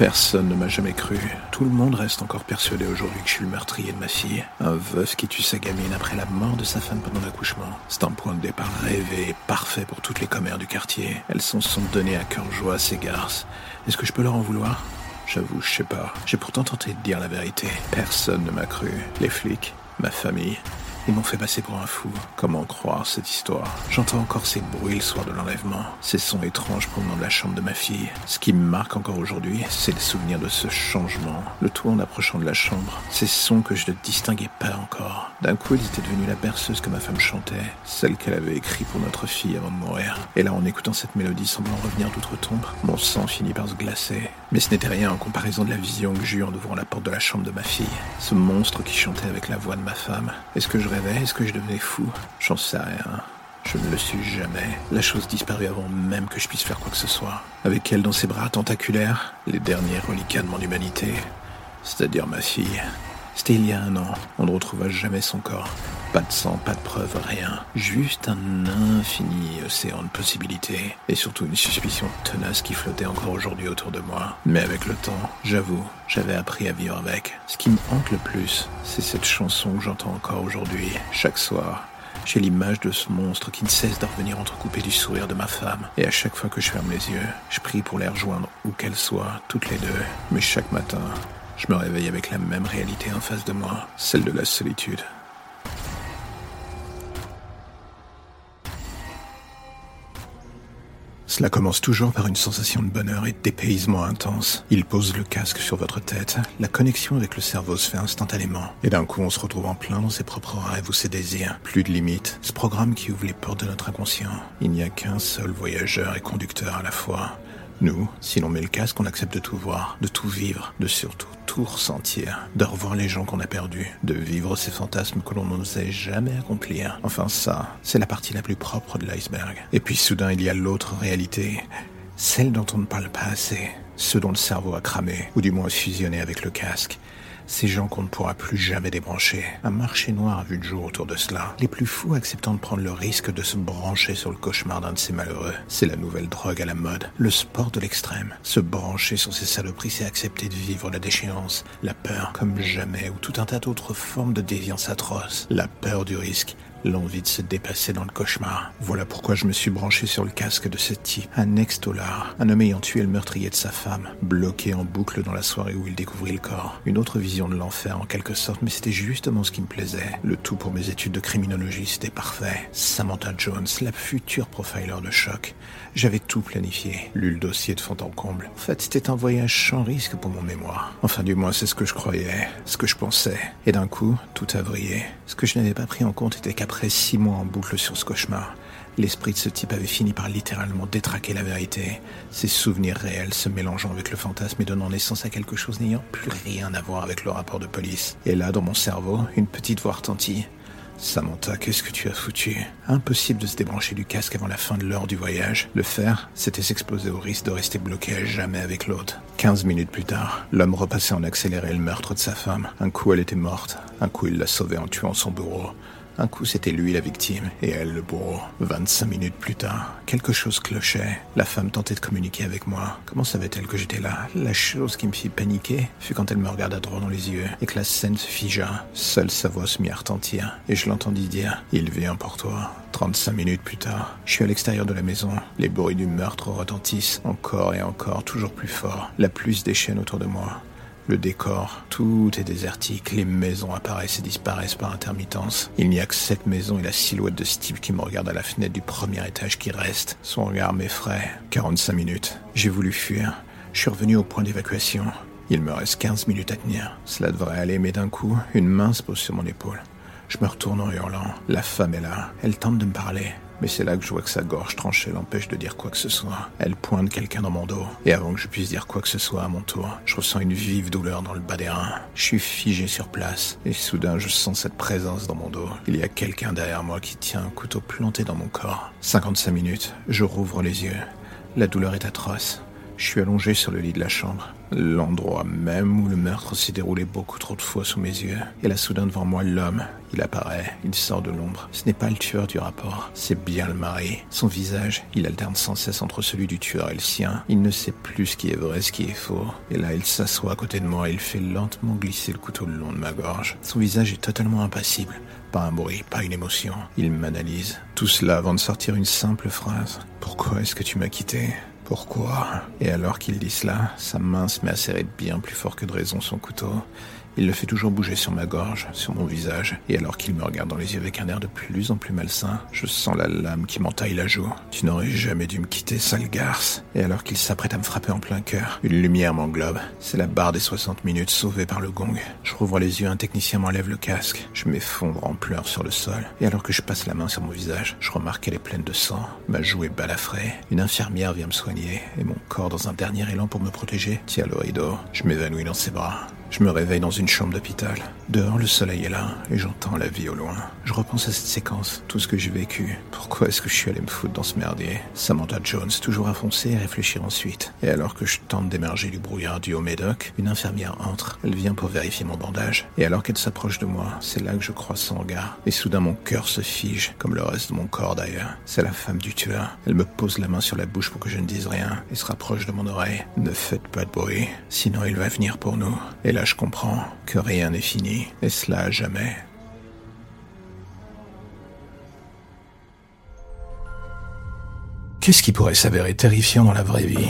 Personne ne m'a jamais cru. Tout le monde reste encore persuadé aujourd'hui que je suis le meurtrier de ma fille. Un veuf qui tue sa gamine après la mort de sa femme pendant l'accouchement. C'est un point de départ rêvé parfait pour toutes les commères du quartier. Elles s'en sont données à cœur joie à ces garces. Est-ce que je peux leur en vouloir? J'avoue, je sais pas. J'ai pourtant tenté de dire la vérité. Personne ne m'a cru. Les flics, ma famille, ils m'ont fait passer pour un fou. Comment croire cette histoire? J'entends encore ces bruits le soir de l'enlèvement, ces sons étranges provenant de la chambre de ma fille. Ce qui me marque encore aujourd'hui, c'est le souvenir de ce changement. Le tout en approchant de la chambre. Ces sons que je ne distinguais pas encore. D'un coup, ils étaient devenus la berceuse que ma femme chantait, celle qu'elle avait écrite pour notre fille avant de mourir. Et là, en écoutant cette mélodie semblant revenir d'outre-tombe, mon sang finit par se glacer. Mais ce n'était rien en comparaison de la vision que j'eus en ouvrant la porte de la chambre de ma fille. Ce monstre qui chantait avec la voix de ma femme. Est-ce que je rêvais? Est-ce que je devenais fou? J'en sais rien. Je ne le suis jamais. La chose disparut avant même que je puisse faire quoi que ce soit. Avec elle dans ses bras tentaculaires, les derniers reliquats de mon humanité. C'est-à-dire ma fille. C'était il y a un an. On ne retrouva jamais son corps. Pas de sang, pas de preuve, rien. Juste un infini océan de possibilités. Et surtout une suspicion tenace qui flottait encore aujourd'hui autour de moi. Mais avec le temps, j'avoue, j'avais appris à vivre avec. Ce qui me hante le plus, c'est cette chanson que j'entends encore aujourd'hui, chaque soir. J'ai l'image de ce monstre qui ne cesse de revenir entrecoupé du sourire de ma femme. Et à chaque fois que je ferme les yeux, je prie pour les rejoindre où qu'elles soient, toutes les deux. Mais chaque matin, je me réveille avec la même réalité en face de moi, celle de la solitude. Cela commence toujours par une sensation de bonheur et de intense. Il pose le casque sur votre tête, la connexion avec le cerveau se fait instantanément. Et d'un coup, on se retrouve en plein dans ses propres rêves ou ses désirs. Plus de limites. Ce programme qui ouvre les portes de notre inconscient. Il n'y a qu'un seul voyageur et conducteur à la fois. Nous, si l'on met le casque, on accepte de tout voir, de tout vivre, de surtout tout ressentir, de revoir les gens qu'on a perdus, de vivre ces fantasmes que l'on n'osait jamais accomplir. Enfin ça, c'est la partie la plus propre de l'iceberg. Et puis soudain, il y a l'autre réalité, celle dont on ne parle pas assez, ce dont le cerveau a cramé, ou du moins fusionné avec le casque. Ces gens qu'on ne pourra plus jamais débrancher. Un marché noir a vu le jour autour de cela. Les plus fous acceptant de prendre le risque de se brancher sur le cauchemar d'un de ces malheureux. C'est la nouvelle drogue à la mode. Le sport de l'extrême. Se brancher sur ces saloperies, c'est accepter de vivre la déchéance, la peur comme jamais, ou tout un tas d'autres formes de déviance atroce. La peur du risque, L'envie de se dépasser dans le cauchemar. Voilà pourquoi je me suis branché sur le casque de ce type. Un ex-dollar. Un homme ayant tué le meurtrier de sa femme. Bloqué en boucle dans la soirée où il découvrit le corps. Une autre vision de l'enfer en quelque sorte, mais c'était justement ce qui me plaisait. Le tout pour mes études de criminologie, c'était parfait. Samantha Jones, la future profiler de choc. J'avais tout planifié. Lu le dossier de fond en comble. En fait, c'était un voyage sans risque pour mon mémoire. Enfin, du moins, c'est ce que je croyais. Ce que je pensais. Et d'un coup, tout a vrillé. Ce que je n'avais pas pris en compte était qu'après après six mois en boucle sur ce cauchemar, l'esprit de ce type avait fini par littéralement détraquer la vérité, ses souvenirs réels se mélangeant avec le fantasme et donnant naissance à quelque chose n'ayant plus rien à voir avec le rapport de police. Et là, dans mon cerveau, une petite voix retentit. Samantha, qu'est-ce que tu as foutu? Impossible de se débrancher du casque avant la fin de l'heure du voyage. Le faire, c'était s'exposer au risque de rester bloqué à jamais avec l'autre. Quinze minutes plus tard, l'homme repassait en accéléré le meurtre de sa femme. Un coup, elle était morte. Un coup, il l'a sauvée en tuant son bourreau. Un coup, c'était lui la victime et elle le bourreau. 25 minutes plus tard, quelque chose clochait. La femme tentait de communiquer avec moi. Comment savait-elle que j'étais là? La chose qui me fit paniquer fut quand elle me regarda droit dans les yeux et que la scène se figea. Seule sa voix se mit à retentir et je l'entendis dire « Il vient pour toi ». 35 minutes plus tard, je suis à l'extérieur de la maison. Les bruits du meurtre retentissent encore et encore, toujours plus fort. La pluie se déchaîne autour de moi. Le décor, tout est désertique, les maisons apparaissent et disparaissent par intermittence. Il n'y a que cette maison et la silhouette de Steve qui me regarde à la fenêtre du premier étage qui reste. Son regard m'effraie. 45 minutes. J'ai voulu fuir. Je suis revenu au point d'évacuation. Il me reste 15 minutes à tenir. Cela devrait aller, mais d'un coup, une main se pose sur mon épaule. Je me retourne en hurlant. La femme est là. Elle tente de me parler. Mais c'est là que je vois que sa gorge tranchée l'empêche de dire quoi que ce soit. Elle pointe quelqu'un dans mon dos, et avant que je puisse dire quoi que ce soit à mon tour, je ressens une vive douleur dans le bas des reins. Je suis figé sur place, et soudain je sens cette présence dans mon dos. Il y a quelqu'un derrière moi qui tient un couteau planté dans mon corps. 55 minutes, je rouvre les yeux. La douleur est atroce. Je suis allongé sur le lit de la chambre, l'endroit même où le meurtre s'est déroulé beaucoup trop de fois sous mes yeux. Et là, soudain devant moi, l'homme, il apparaît, il sort de l'ombre. Ce n'est pas le tueur du rapport, c'est bien le mari. Son visage, il alterne sans cesse entre celui du tueur et le sien. Il ne sait plus ce qui est vrai, ce qui est faux. Et là, il s'assoit à côté de moi et il fait lentement glisser le couteau le long de ma gorge. Son visage est totalement impassible. Pas un bruit, pas une émotion. Il m'analyse. Tout cela avant de sortir une simple phrase. Pourquoi est-ce que tu m'as quitté? Pourquoi Et alors qu'il dit cela, sa main se met à serrer bien plus fort que de raison son couteau. Il le fait toujours bouger sur ma gorge, sur mon visage, et alors qu'il me regarde dans les yeux avec un air de plus en plus malsain, je sens la lame qui m'entaille la joue. Tu n'aurais jamais dû me quitter, sale garce. Et alors qu'il s'apprête à me frapper en plein cœur, une lumière m'englobe. C'est la barre des 60 minutes sauvée par le gong. Je rouvre les yeux, un technicien m'enlève le casque. Je m'effondre en pleurs sur le sol. Et alors que je passe la main sur mon visage, je remarque qu'elle est pleine de sang. Ma joue est balafrée. Une infirmière vient me soigner, et mon corps, dans un dernier élan pour me protéger, tient le rideau. Je m'évanouis dans ses bras. Je me réveille dans une chambre d'hôpital. Dehors, le soleil est là et j'entends la vie au loin. Je repense à cette séquence, tout ce que j'ai vécu. Pourquoi est-ce que je suis allé me foutre dans ce merdier? Samantha Jones, toujours à foncer et réfléchir ensuite. Et alors que je tente d'émerger du brouillard du haut médoc, une infirmière entre. Elle vient pour vérifier mon bandage. Et alors qu'elle s'approche de moi, c'est là que je crois son regard. Et soudain, mon cœur se fige, comme le reste de mon corps d'ailleurs. C'est la femme du tueur. Elle me pose la main sur la bouche pour que je ne dise rien et se rapproche de mon oreille. Ne faites pas de bruit, sinon il va venir pour nous. Et là, je comprends que rien n'est fini, et cela à jamais. Qu'est-ce qui pourrait s'avérer terrifiant dans la vraie vie?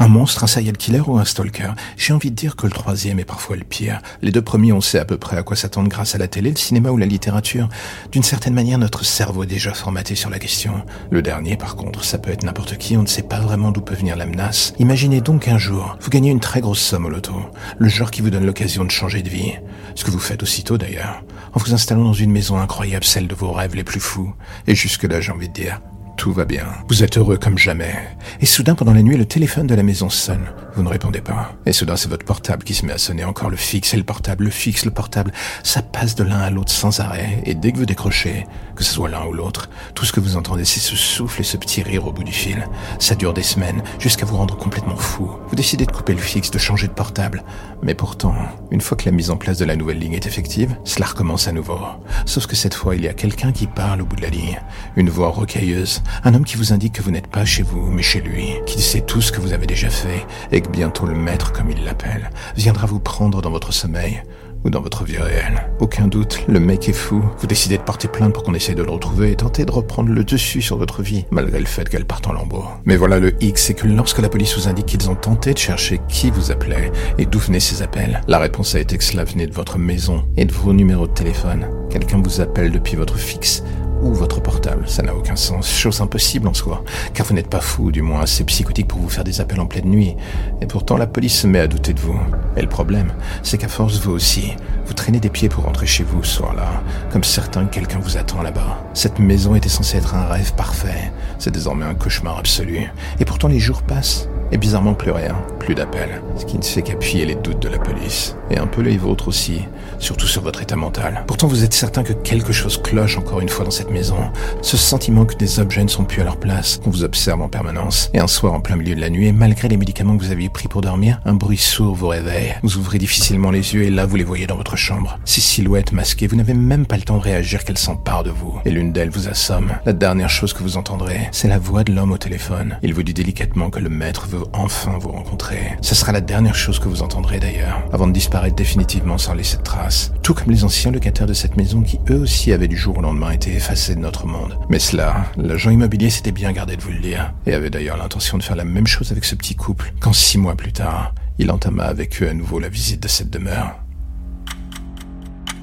Un monstre, un serial killer ou un stalker? J'ai envie de dire que le troisième est parfois le pire. Les deux premiers, on sait à peu près à quoi s'attendre grâce à la télé, le cinéma ou la littérature. D'une certaine manière, notre cerveau est déjà formaté sur la question. Le dernier, par contre, ça peut être n'importe qui, on ne sait pas vraiment d'où peut venir la menace. Imaginez donc un jour, vous gagnez une très grosse somme au loto. Le genre qui vous donne l'occasion de changer de vie. Ce que vous faites aussitôt d'ailleurs. En vous installant dans une maison incroyable, celle de vos rêves les plus fous. Et jusque-là, j'ai envie de dire, tout va bien. Vous êtes heureux comme jamais. Et soudain, pendant la nuit, le téléphone de la maison sonne. Vous ne répondez pas. Et soudain, c'est votre portable qui se met à sonner. Encore le fixe et le portable, le fixe, le portable. Ça passe de l'un à l'autre sans arrêt. Et dès que vous décrochez, que ce soit l'un ou l'autre, tout ce que vous entendez, c'est ce souffle et ce petit rire au bout du fil. Ça dure des semaines, jusqu'à vous rendre complètement fou. Vous décidez de couper le fixe, de changer de portable. Mais pourtant, une fois que la mise en place de la nouvelle ligne est effective, cela recommence à nouveau. Sauf que cette fois, il y a quelqu'un qui parle au bout de la ligne. Une voix rocailleuse. Un homme qui vous indique que vous n'êtes pas chez vous, mais chez lui. Qui sait tout ce que vous avez déjà fait. Et que bientôt le maître, comme il l'appelle, viendra vous prendre dans votre sommeil ou dans votre vie réelle. Aucun doute, le mec est fou. Vous décidez de porter plainte pour qu'on essaye de le retrouver et tenter de reprendre le dessus sur votre vie, malgré le fait qu'elle parte en lambeaux. Mais voilà le X, c'est que lorsque la police vous indique qu'ils ont tenté de chercher qui vous appelait et d'où venaient ces appels, la réponse a été que cela venait de votre maison et de vos numéros de téléphone. Quelqu'un vous appelle depuis votre fixe ou votre portable. Ça n'a aucun sens. Chose impossible en soi. Car vous n'êtes pas fou, du moins assez psychotique pour vous faire des appels en pleine nuit. Et pourtant, la police se met à douter de vous. Et le problème, c'est qu'à force, vous aussi, vous traînez des pieds pour rentrer chez vous ce soir-là. Comme certain que quelqu'un vous attend là-bas. Cette maison était censée être un rêve parfait. C'est désormais un cauchemar absolu. Et pourtant, les jours passent. Et bizarrement plus rien, plus d'appels, ce qui ne fait qu'appuyer les doutes de la police. Et un peu les vôtres aussi, surtout sur votre état mental. Pourtant vous êtes certain que quelque chose cloche encore une fois dans cette maison. Ce sentiment que des objets ne sont plus à leur place, qu'on vous observe en permanence. Et un soir en plein milieu de la nuit, et malgré les médicaments que vous aviez pris pour dormir, un bruit sourd vous réveille. Vous ouvrez difficilement les yeux et là vous les voyez dans votre chambre. Ces silhouettes masquées, vous n'avez même pas le temps de réagir qu'elles s'emparent de vous. Et l'une d'elles vous assomme. La dernière chose que vous entendrez, c'est la voix de l'homme au téléphone. Il vous dit délicatement que le maître veut enfin vous rencontrer. Ce sera la dernière chose que vous entendrez d'ailleurs, avant de disparaître définitivement sans laisser de traces. Tout comme les anciens locataires de cette maison qui eux aussi avaient du jour au lendemain été effacés de notre monde. Mais cela, l'agent immobilier s'était bien gardé de vous le dire, et avait d'ailleurs l'intention de faire la même chose avec ce petit couple, quand six mois plus tard, il entama avec eux à nouveau la visite de cette demeure.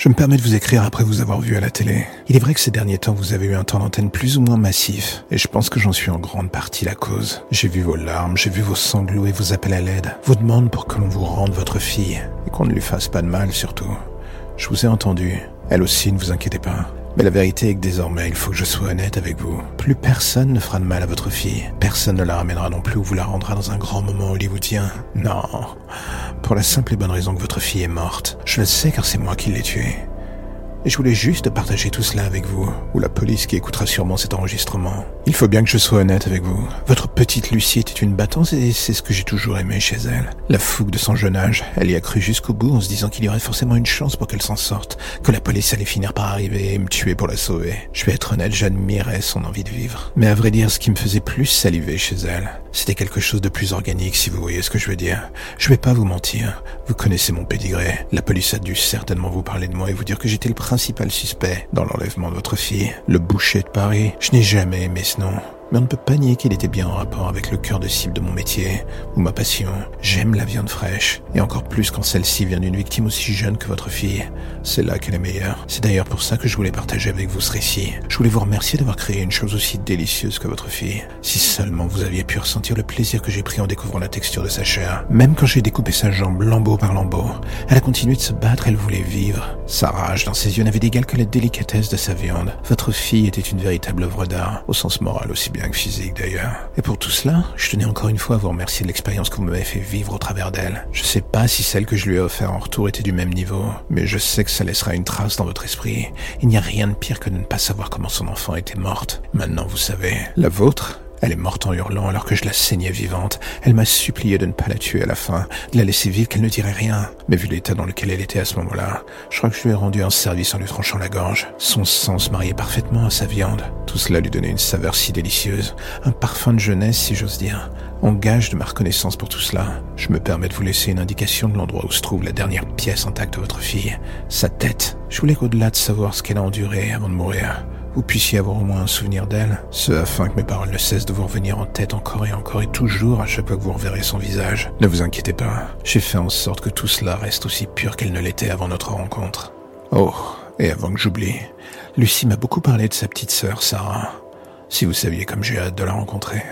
Je me permets de vous écrire après vous avoir vu à la télé. Il est vrai que ces derniers temps, vous avez eu un temps d'antenne plus ou moins massif, et je pense que j'en suis en grande partie la cause. J'ai vu vos larmes, j'ai vu vos sanglots et vos appels à l'aide, vos demandes pour que l'on vous rende votre fille, et qu'on ne lui fasse pas de mal surtout. Je vous ai entendu. Elle aussi, ne vous inquiétez pas. Mais la vérité est que désormais, il faut que je sois honnête avec vous. Plus personne ne fera de mal à votre fille. Personne ne la ramènera non plus ou vous la rendra dans un grand moment hollywoodien. Non. Pour la simple et bonne raison que votre fille est morte. Je le sais car c'est moi qui l'ai tuée. Et je voulais juste partager tout cela avec vous, ou la police qui écoutera sûrement cet enregistrement. Il faut bien que je sois honnête avec vous. Votre petite Lucie était une battante et c'est ce que j'ai toujours aimé chez elle. La fougue de son jeune âge, elle y a cru jusqu'au bout en se disant qu'il y aurait forcément une chance pour qu'elle s'en sorte, que la police allait finir par arriver et me tuer pour la sauver. Je vais être honnête, j'admirais son envie de vivre. Mais à vrai dire, ce qui me faisait plus saliver chez elle, c'était quelque chose de plus organique, si vous voyez ce que je veux dire. Je vais pas vous mentir. Vous connaissez mon pédigré. La police a dû certainement vous parler de moi et vous dire que j'étais le principal suspect dans l'enlèvement de votre fille. Le boucher de Paris. Je n'ai jamais aimé ce nom mais on ne peut pas nier qu'il était bien en rapport avec le cœur de cible de mon métier, ou ma passion. J'aime la viande fraîche, et encore plus quand celle-ci vient d'une victime aussi jeune que votre fille. C'est là qu'elle est meilleure. C'est d'ailleurs pour ça que je voulais partager avec vous ce récit. Je voulais vous remercier d'avoir créé une chose aussi délicieuse que votre fille. Si seulement vous aviez pu ressentir le plaisir que j'ai pris en découvrant la texture de sa chair. Même quand j'ai découpé sa jambe lambeau par lambeau, elle a continué de se battre, elle voulait vivre. Sa rage dans ses yeux n'avait d'égal que la délicatesse de sa viande. Votre fille était une véritable œuvre d'art, au sens moral aussi bien physique d'ailleurs. Et pour tout cela, je tenais encore une fois à vous remercier de l'expérience que vous m'avez fait vivre au travers d'elle. Je sais pas si celle que je lui ai offert en retour était du même niveau, mais je sais que ça laissera une trace dans votre esprit. Il n'y a rien de pire que de ne pas savoir comment son enfant était morte. Maintenant vous savez. La vôtre elle est morte en hurlant alors que je la saignais vivante. Elle m'a supplié de ne pas la tuer à la fin, de la laisser vivre, qu'elle ne dirait rien. Mais vu l'état dans lequel elle était à ce moment-là, je crois que je lui ai rendu un service en lui tranchant la gorge. Son sang se mariait parfaitement à sa viande. Tout cela lui donnait une saveur si délicieuse, un parfum de jeunesse si j'ose dire. En gage de ma reconnaissance pour tout cela, je me permets de vous laisser une indication de l'endroit où se trouve la dernière pièce intacte de votre fille, sa tête. Je voulais qu'au-delà de savoir ce qu'elle a enduré avant de mourir, vous puissiez avoir au moins un souvenir d'elle, ce afin que mes paroles ne cessent de vous revenir en tête encore et encore et toujours à chaque fois que vous reverrez son visage. Ne vous inquiétez pas, j'ai fait en sorte que tout cela reste aussi pur qu'elle ne l'était avant notre rencontre. Oh, et avant que j'oublie, Lucie m'a beaucoup parlé de sa petite sœur, Sarah. Si vous saviez comme j'ai hâte de la rencontrer.